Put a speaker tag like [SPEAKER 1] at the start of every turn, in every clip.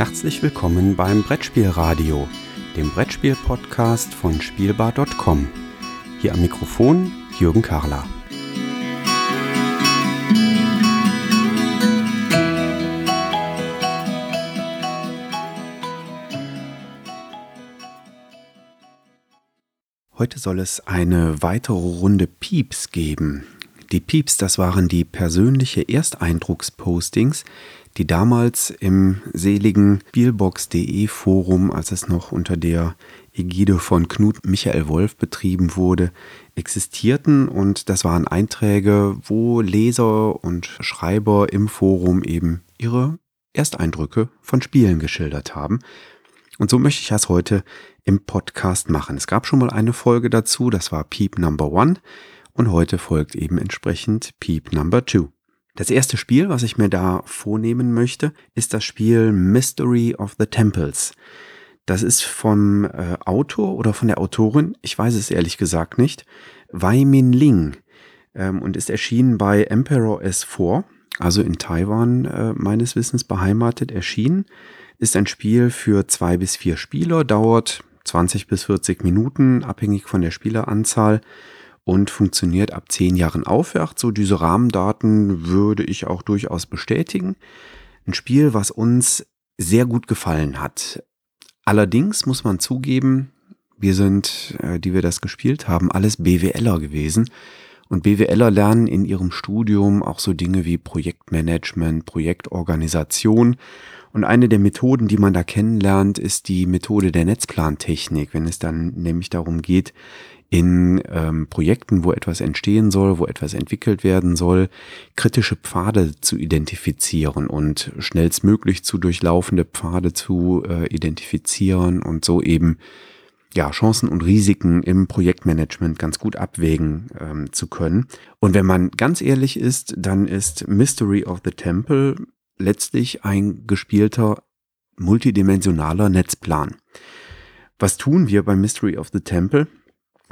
[SPEAKER 1] Herzlich willkommen beim Brettspielradio, dem Brettspiel-Podcast von Spielbar.com. Hier am Mikrofon Jürgen Karler. Heute soll es eine weitere Runde Pieps geben. Die Pieps, das waren die persönliche Ersteindruckspostings, die damals im seligen Spielbox.de Forum, als es noch unter der Ägide von Knut Michael Wolf betrieben wurde, existierten und das waren Einträge, wo Leser und Schreiber im Forum eben ihre Ersteindrücke von Spielen geschildert haben. Und so möchte ich das heute im Podcast machen. Es gab schon mal eine Folge dazu, das war Peep Number One und heute folgt eben entsprechend Peep Number Two. Das erste Spiel, was ich mir da vornehmen möchte, ist das Spiel Mystery of the Temples. Das ist vom äh, Autor oder von der Autorin, ich weiß es ehrlich gesagt nicht, Wei Min Ling ähm, und ist erschienen bei Emperor S4, also in Taiwan äh, meines Wissens beheimatet erschienen. Ist ein Spiel für zwei bis vier Spieler, dauert 20 bis 40 Minuten, abhängig von der Spieleranzahl und funktioniert ab zehn Jahren aufwärts. So diese Rahmendaten würde ich auch durchaus bestätigen. Ein Spiel, was uns sehr gut gefallen hat. Allerdings muss man zugeben, wir sind, äh, die wir das gespielt haben, alles BWLer gewesen. Und BWLer lernen in ihrem Studium auch so Dinge wie Projektmanagement, Projektorganisation. Und eine der Methoden, die man da kennenlernt, ist die Methode der Netzplantechnik, wenn es dann nämlich darum geht, in ähm, Projekten, wo etwas entstehen soll, wo etwas entwickelt werden soll, kritische Pfade zu identifizieren und schnellstmöglich zu durchlaufende Pfade zu äh, identifizieren und so eben ja, Chancen und Risiken im Projektmanagement ganz gut abwägen ähm, zu können. Und wenn man ganz ehrlich ist, dann ist Mystery of the Temple letztlich ein gespielter multidimensionaler Netzplan. Was tun wir bei Mystery of the Temple?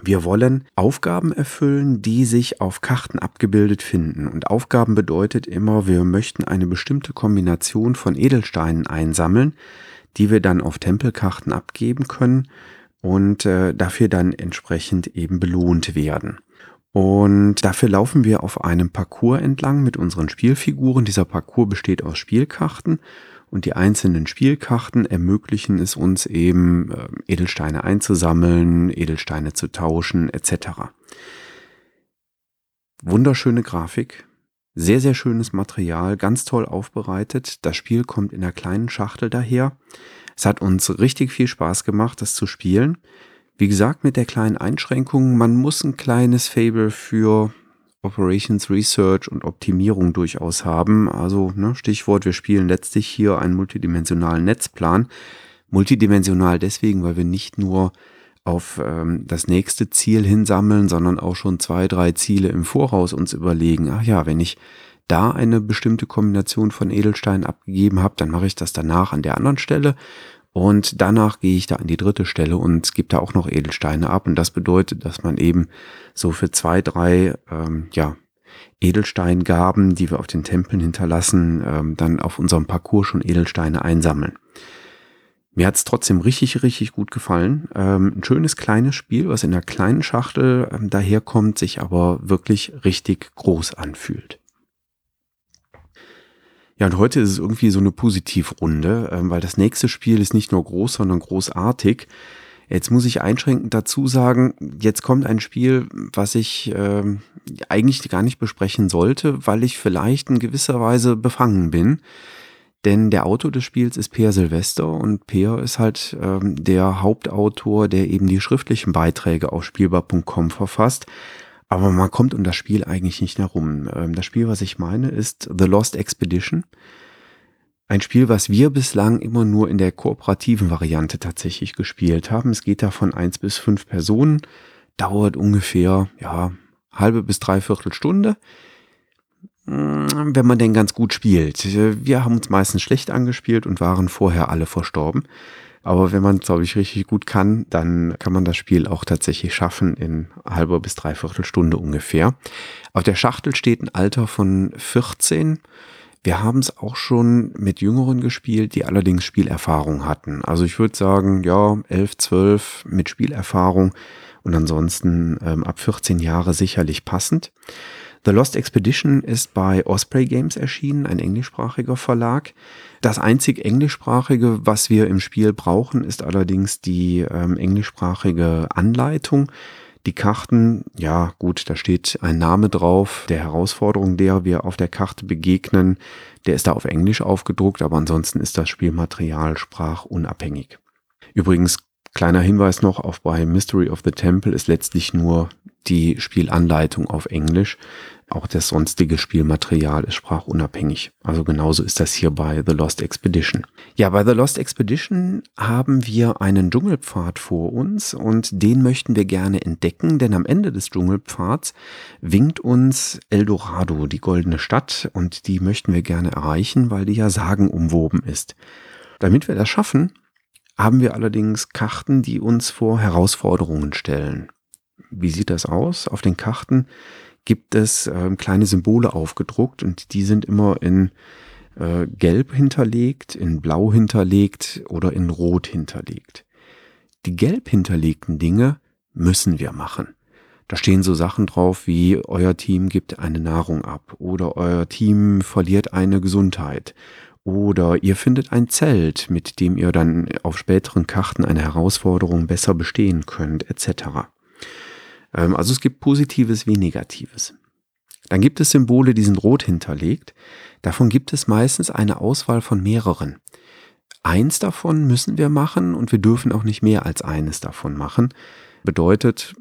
[SPEAKER 1] Wir wollen Aufgaben erfüllen, die sich auf Karten abgebildet finden. Und Aufgaben bedeutet immer, wir möchten eine bestimmte Kombination von Edelsteinen einsammeln, die wir dann auf Tempelkarten abgeben können und äh, dafür dann entsprechend eben belohnt werden. Und dafür laufen wir auf einem Parcours entlang mit unseren Spielfiguren. Dieser Parcours besteht aus Spielkarten und die einzelnen Spielkarten ermöglichen es uns eben, äh, Edelsteine einzusammeln, Edelsteine zu tauschen, etc. Wunderschöne Grafik, sehr, sehr schönes Material, ganz toll aufbereitet. Das Spiel kommt in einer kleinen Schachtel daher. Es hat uns richtig viel Spaß gemacht, das zu spielen. Wie gesagt, mit der kleinen Einschränkung, man muss ein kleines Fable für Operations Research und Optimierung durchaus haben. Also ne, Stichwort, wir spielen letztlich hier einen multidimensionalen Netzplan. Multidimensional deswegen, weil wir nicht nur auf ähm, das nächste Ziel hinsammeln, sondern auch schon zwei, drei Ziele im Voraus uns überlegen. Ach ja, wenn ich da eine bestimmte Kombination von Edelsteinen abgegeben habe, dann mache ich das danach an der anderen Stelle und danach gehe ich da an die dritte Stelle und gebe da auch noch Edelsteine ab. Und das bedeutet, dass man eben so für zwei, drei, ähm, ja, Edelsteingaben, die wir auf den Tempeln hinterlassen, ähm, dann auf unserem Parcours schon Edelsteine einsammeln. Mir hat es trotzdem richtig, richtig gut gefallen. Ähm, ein schönes kleines Spiel, was in einer kleinen Schachtel ähm, daherkommt, sich aber wirklich richtig groß anfühlt. Ja, und heute ist es irgendwie so eine Positivrunde, ähm, weil das nächste Spiel ist nicht nur groß, sondern großartig. Jetzt muss ich einschränkend dazu sagen, jetzt kommt ein Spiel, was ich äh, eigentlich gar nicht besprechen sollte, weil ich vielleicht in gewisser Weise befangen bin. Denn der Autor des Spiels ist Peer Silvester und Peer ist halt ähm, der Hauptautor, der eben die schriftlichen Beiträge auf spielbar.com verfasst. Aber man kommt um das Spiel eigentlich nicht herum. Ähm, das Spiel, was ich meine, ist The Lost Expedition. Ein Spiel, was wir bislang immer nur in der kooperativen Variante tatsächlich gespielt haben. Es geht da von eins bis fünf Personen, dauert ungefähr, ja, halbe bis dreiviertel Stunde, hm, wenn man denn ganz gut spielt. Wir haben uns meistens schlecht angespielt und waren vorher alle verstorben. Aber wenn man, glaube ich, richtig gut kann, dann kann man das Spiel auch tatsächlich schaffen in halber bis dreiviertel Stunde ungefähr. Auf der Schachtel steht ein Alter von 14. Wir haben es auch schon mit Jüngeren gespielt, die allerdings Spielerfahrung hatten. Also ich würde sagen, ja, 11, 12 mit Spielerfahrung und ansonsten ähm, ab 14 Jahre sicherlich passend. The Lost Expedition ist bei Osprey Games erschienen, ein englischsprachiger Verlag. Das einzig englischsprachige, was wir im Spiel brauchen, ist allerdings die ähm, englischsprachige Anleitung. Die Karten, ja gut, da steht ein Name drauf. Der Herausforderung, der wir auf der Karte begegnen, der ist da auf Englisch aufgedruckt, aber ansonsten ist das Spielmaterial sprachunabhängig. Übrigens, kleiner Hinweis noch auf bei Mystery of the Temple ist letztlich nur die Spielanleitung auf Englisch. Auch das sonstige Spielmaterial ist sprachunabhängig. Also genauso ist das hier bei The Lost Expedition. Ja, bei The Lost Expedition haben wir einen Dschungelpfad vor uns und den möchten wir gerne entdecken, denn am Ende des Dschungelpfads winkt uns Eldorado, die goldene Stadt, und die möchten wir gerne erreichen, weil die ja sagenumwoben ist. Damit wir das schaffen, haben wir allerdings Karten, die uns vor Herausforderungen stellen. Wie sieht das aus? Auf den Karten gibt es äh, kleine Symbole aufgedruckt und die sind immer in äh, Gelb hinterlegt, in Blau hinterlegt oder in Rot hinterlegt. Die gelb hinterlegten Dinge müssen wir machen. Da stehen so Sachen drauf wie euer Team gibt eine Nahrung ab oder euer Team verliert eine Gesundheit oder ihr findet ein Zelt, mit dem ihr dann auf späteren Karten eine Herausforderung besser bestehen könnt, etc. Ähm, also es gibt Positives wie Negatives. Dann gibt es Symbole, die sind rot hinterlegt. Davon gibt es meistens eine Auswahl von mehreren. Eins davon müssen wir machen und wir dürfen auch nicht mehr als eines davon machen. Bedeutet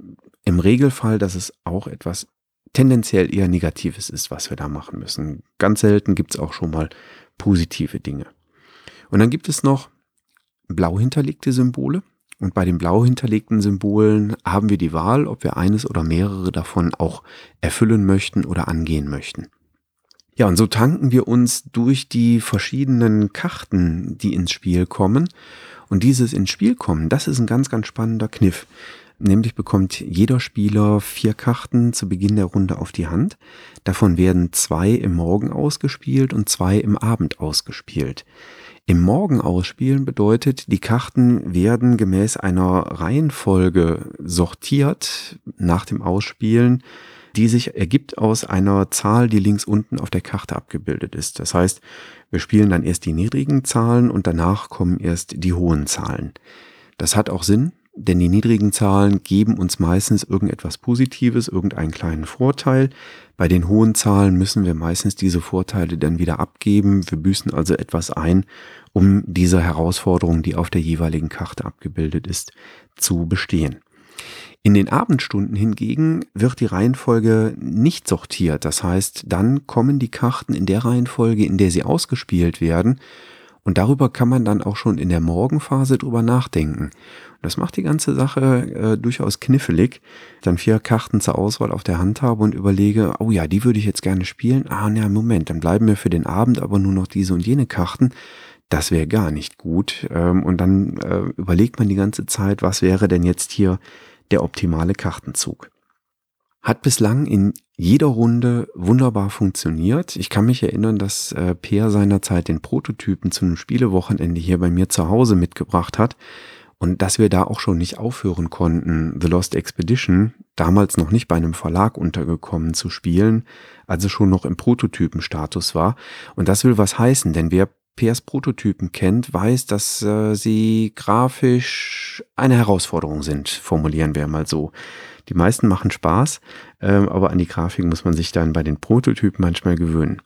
[SPEAKER 1] im Regelfall, dass es auch etwas tendenziell eher Negatives ist, was wir da machen müssen. Ganz selten gibt es auch schon mal positive Dinge. Und dann gibt es noch blau hinterlegte Symbole. Und bei den blau hinterlegten Symbolen haben wir die Wahl, ob wir eines oder mehrere davon auch erfüllen möchten oder angehen möchten. Ja, und so tanken wir uns durch die verschiedenen Karten, die ins Spiel kommen. Und dieses ins Spiel kommen, das ist ein ganz, ganz spannender Kniff. Nämlich bekommt jeder Spieler vier Karten zu Beginn der Runde auf die Hand. Davon werden zwei im Morgen ausgespielt und zwei im Abend ausgespielt. Im Morgen ausspielen bedeutet, die Karten werden gemäß einer Reihenfolge sortiert nach dem Ausspielen, die sich ergibt aus einer Zahl, die links unten auf der Karte abgebildet ist. Das heißt, wir spielen dann erst die niedrigen Zahlen und danach kommen erst die hohen Zahlen. Das hat auch Sinn, denn die niedrigen Zahlen geben uns meistens irgendetwas Positives, irgendeinen kleinen Vorteil. Bei den hohen Zahlen müssen wir meistens diese Vorteile dann wieder abgeben. Wir büßen also etwas ein, um diese Herausforderung, die auf der jeweiligen Karte abgebildet ist, zu bestehen. In den Abendstunden hingegen wird die Reihenfolge nicht sortiert. Das heißt, dann kommen die Karten in der Reihenfolge, in der sie ausgespielt werden. Und darüber kann man dann auch schon in der Morgenphase drüber nachdenken. Das macht die ganze Sache äh, durchaus knifflig. Dann vier Karten zur Auswahl auf der Hand habe und überlege, oh ja, die würde ich jetzt gerne spielen. Ah, na, Moment, dann bleiben mir für den Abend aber nur noch diese und jene Karten. Das wäre gar nicht gut. Ähm, und dann äh, überlegt man die ganze Zeit, was wäre denn jetzt hier der optimale Kartenzug. Hat bislang in jeder Runde wunderbar funktioniert. Ich kann mich erinnern, dass äh, Peer seinerzeit den Prototypen zu einem Spielewochenende hier bei mir zu Hause mitgebracht hat. Und dass wir da auch schon nicht aufhören konnten, The Lost Expedition, damals noch nicht bei einem Verlag untergekommen zu spielen, also schon noch im Prototypenstatus war. Und das will was heißen, denn wer PS Prototypen kennt, weiß, dass äh, sie grafisch eine Herausforderung sind, formulieren wir mal so. Die meisten machen Spaß, äh, aber an die Grafik muss man sich dann bei den Prototypen manchmal gewöhnen.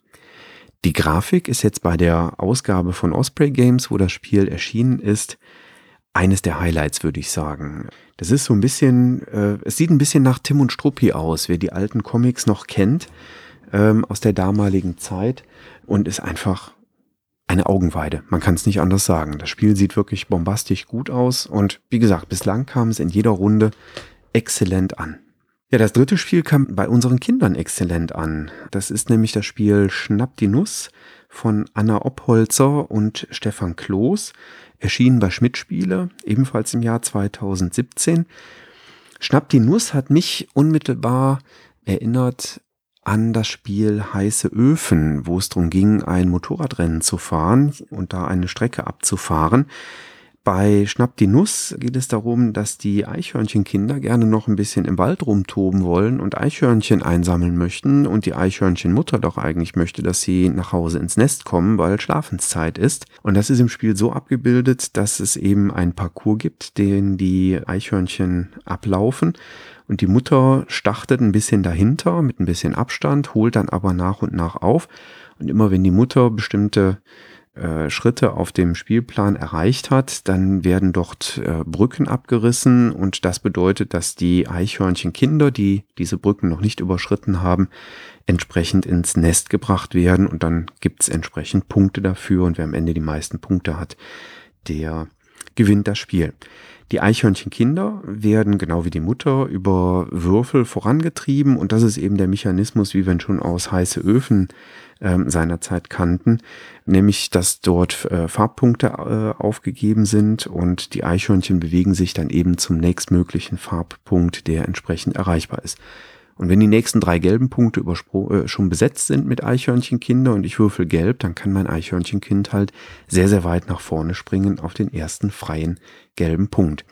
[SPEAKER 1] Die Grafik ist jetzt bei der Ausgabe von Osprey Games, wo das Spiel erschienen ist, eines der Highlights, würde ich sagen. Das ist so ein bisschen, äh, es sieht ein bisschen nach Tim und Struppi aus, wer die alten Comics noch kennt ähm, aus der damaligen Zeit und ist einfach eine Augenweide. Man kann es nicht anders sagen. Das Spiel sieht wirklich bombastisch gut aus und wie gesagt, bislang kam es in jeder Runde exzellent an. Ja, das dritte Spiel kam bei unseren Kindern exzellent an. Das ist nämlich das Spiel Schnapp die Nuss von Anna Obholzer und Stefan Kloß erschienen bei Schmidt Spiele, ebenfalls im Jahr 2017. Schnapp die Nuss hat mich unmittelbar erinnert an das Spiel Heiße Öfen, wo es darum ging, ein Motorradrennen zu fahren und da eine Strecke abzufahren. Bei Schnapp die Nuss geht es darum, dass die Eichhörnchenkinder gerne noch ein bisschen im Wald rumtoben wollen und Eichhörnchen einsammeln möchten und die Eichhörnchenmutter doch eigentlich möchte, dass sie nach Hause ins Nest kommen, weil Schlafenszeit ist. Und das ist im Spiel so abgebildet, dass es eben einen Parcours gibt, den die Eichhörnchen ablaufen und die Mutter startet ein bisschen dahinter mit ein bisschen Abstand, holt dann aber nach und nach auf. Und immer wenn die Mutter bestimmte äh, Schritte auf dem Spielplan erreicht hat, dann werden dort äh, Brücken abgerissen und das bedeutet, dass die Eichhörnchenkinder, die diese Brücken noch nicht überschritten haben, entsprechend ins Nest gebracht werden und dann gibt es entsprechend Punkte dafür und wer am Ende die meisten Punkte hat, der gewinnt das Spiel. Die Eichhörnchenkinder werden genau wie die Mutter über Würfel vorangetrieben und das ist eben der Mechanismus, wie wir ihn schon aus heiße Öfen äh, seinerzeit kannten, nämlich dass dort äh, Farbpunkte äh, aufgegeben sind und die Eichhörnchen bewegen sich dann eben zum nächstmöglichen Farbpunkt, der entsprechend erreichbar ist. Und wenn die nächsten drei gelben Punkte äh, schon besetzt sind mit Eichhörnchenkinder und ich würfel gelb, dann kann mein Eichhörnchenkind halt sehr, sehr weit nach vorne springen auf den ersten freien gelben Punkt.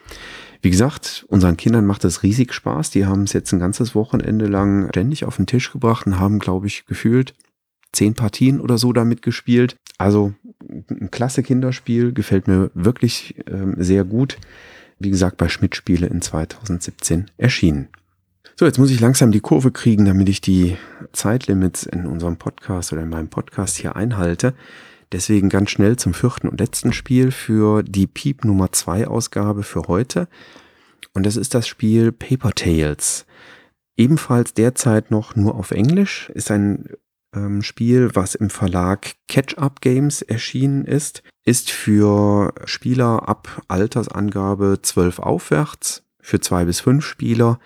[SPEAKER 1] Wie gesagt, unseren Kindern macht das riesig Spaß. Die haben es jetzt ein ganzes Wochenende lang ständig auf den Tisch gebracht und haben, glaube ich, gefühlt zehn Partien oder so damit gespielt. Also ein klasse Kinderspiel, gefällt mir wirklich äh, sehr gut. Wie gesagt, bei Schmidt Spiele in 2017 erschienen. So, jetzt muss ich langsam die Kurve kriegen, damit ich die Zeitlimits in unserem Podcast oder in meinem Podcast hier einhalte. Deswegen ganz schnell zum vierten und letzten Spiel für die Piep Nummer 2 Ausgabe für heute. Und das ist das Spiel Paper Tales. Ebenfalls derzeit noch nur auf Englisch. Ist ein ähm, Spiel, was im Verlag Catch-up Games erschienen ist. Ist für Spieler ab Altersangabe 12 aufwärts. Für zwei bis fünf Spieler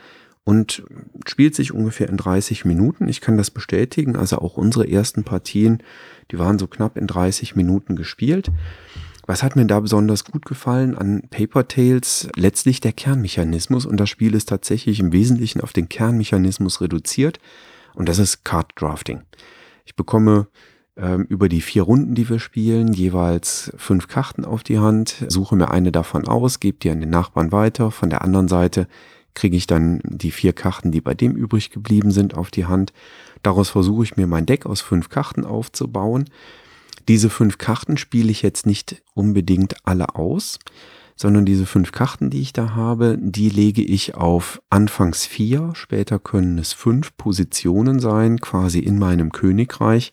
[SPEAKER 1] und spielt sich ungefähr in 30 Minuten. Ich kann das bestätigen. Also auch unsere ersten Partien, die waren so knapp in 30 Minuten gespielt. Was hat mir da besonders gut gefallen an Paper Tales? Letztlich der Kernmechanismus und das Spiel ist tatsächlich im Wesentlichen auf den Kernmechanismus reduziert und das ist Card Drafting. Ich bekomme ähm, über die vier Runden, die wir spielen, jeweils fünf Karten auf die Hand, suche mir eine davon aus, gebe die an den Nachbarn weiter. Von der anderen Seite kriege ich dann die vier Karten, die bei dem übrig geblieben sind, auf die Hand. Daraus versuche ich mir mein Deck aus fünf Karten aufzubauen. Diese fünf Karten spiele ich jetzt nicht unbedingt alle aus, sondern diese fünf Karten, die ich da habe, die lege ich auf anfangs vier, später können es fünf Positionen sein, quasi in meinem Königreich,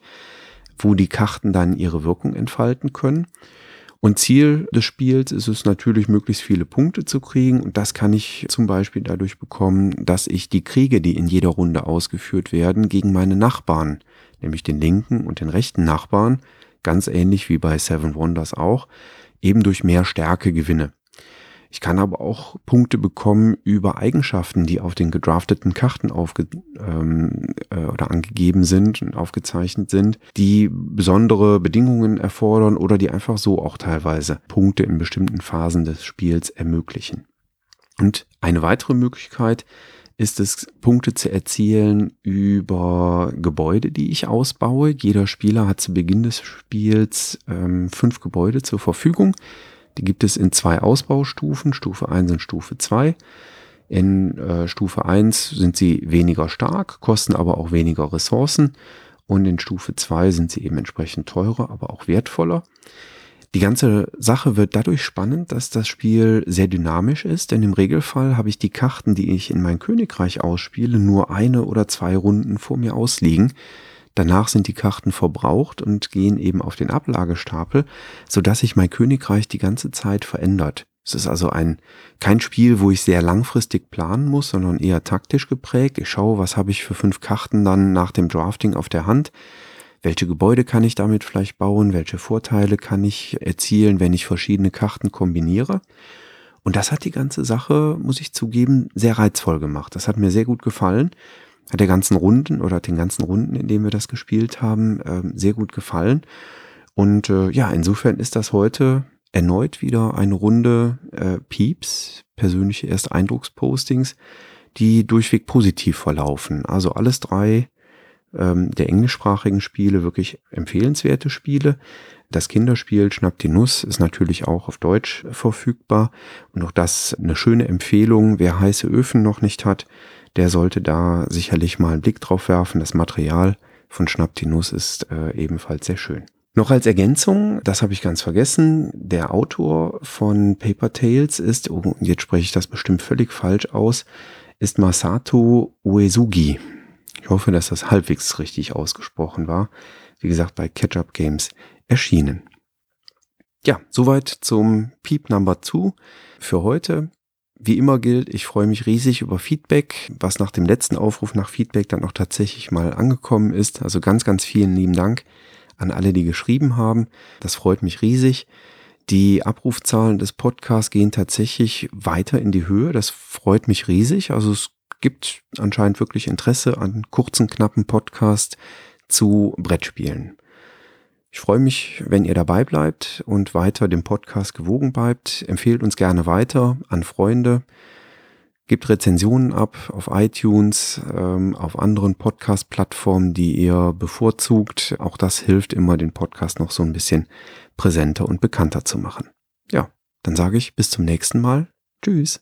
[SPEAKER 1] wo die Karten dann ihre Wirkung entfalten können. Und Ziel des Spiels ist es natürlich, möglichst viele Punkte zu kriegen. Und das kann ich zum Beispiel dadurch bekommen, dass ich die Kriege, die in jeder Runde ausgeführt werden, gegen meine Nachbarn, nämlich den linken und den rechten Nachbarn, ganz ähnlich wie bei Seven Wonders auch, eben durch mehr Stärke gewinne. Ich kann aber auch Punkte bekommen über Eigenschaften, die auf den gedrafteten Karten aufge ähm, äh, oder angegeben sind und aufgezeichnet sind, die besondere Bedingungen erfordern oder die einfach so auch teilweise Punkte in bestimmten Phasen des Spiels ermöglichen. Und eine weitere Möglichkeit ist es, Punkte zu erzielen über Gebäude, die ich ausbaue. Jeder Spieler hat zu Beginn des Spiels ähm, fünf Gebäude zur Verfügung. Die gibt es in zwei Ausbaustufen, Stufe 1 und Stufe 2. In äh, Stufe 1 sind sie weniger stark, kosten aber auch weniger Ressourcen. Und in Stufe 2 sind sie eben entsprechend teurer, aber auch wertvoller. Die ganze Sache wird dadurch spannend, dass das Spiel sehr dynamisch ist, denn im Regelfall habe ich die Karten, die ich in mein Königreich ausspiele, nur eine oder zwei Runden vor mir ausliegen. Danach sind die Karten verbraucht und gehen eben auf den Ablagestapel, so dass sich mein Königreich die ganze Zeit verändert. Es ist also ein, kein Spiel, wo ich sehr langfristig planen muss, sondern eher taktisch geprägt. Ich schaue, was habe ich für fünf Karten dann nach dem Drafting auf der Hand. Welche Gebäude kann ich damit vielleicht bauen? Welche Vorteile kann ich erzielen, wenn ich verschiedene Karten kombiniere? Und das hat die ganze Sache, muss ich zugeben, sehr reizvoll gemacht. Das hat mir sehr gut gefallen hat der ganzen Runden oder den ganzen Runden, in denen wir das gespielt haben, äh, sehr gut gefallen. Und äh, ja, insofern ist das heute erneut wieder eine Runde äh, Pieps, persönliche Ersteindruckspostings, die durchweg positiv verlaufen. Also alles drei ähm, der englischsprachigen Spiele wirklich empfehlenswerte Spiele. Das Kinderspiel Schnapp die Nuss ist natürlich auch auf Deutsch verfügbar und auch das eine schöne Empfehlung. Wer heiße Öfen noch nicht hat, der sollte da sicherlich mal einen Blick drauf werfen. Das Material von Nuss ist äh, ebenfalls sehr schön. Noch als Ergänzung, das habe ich ganz vergessen, der Autor von Paper Tales ist, oh, jetzt spreche ich das bestimmt völlig falsch aus, ist Masato Uesugi. Ich hoffe, dass das halbwegs richtig ausgesprochen war. Wie gesagt, bei Catch-up Games erschienen. Ja, soweit zum Peep Number 2 für heute. Wie immer gilt, ich freue mich riesig über Feedback, was nach dem letzten Aufruf nach Feedback dann auch tatsächlich mal angekommen ist. Also ganz, ganz vielen lieben Dank an alle, die geschrieben haben. Das freut mich riesig. Die Abrufzahlen des Podcasts gehen tatsächlich weiter in die Höhe. Das freut mich riesig. Also es gibt anscheinend wirklich Interesse an kurzen, knappen Podcast zu Brettspielen. Ich freue mich, wenn ihr dabei bleibt und weiter dem Podcast gewogen bleibt. Empfehlt uns gerne weiter an Freunde. Gebt Rezensionen ab auf iTunes, ähm, auf anderen Podcast-Plattformen, die ihr bevorzugt. Auch das hilft immer, den Podcast noch so ein bisschen präsenter und bekannter zu machen. Ja, dann sage ich bis zum nächsten Mal. Tschüss.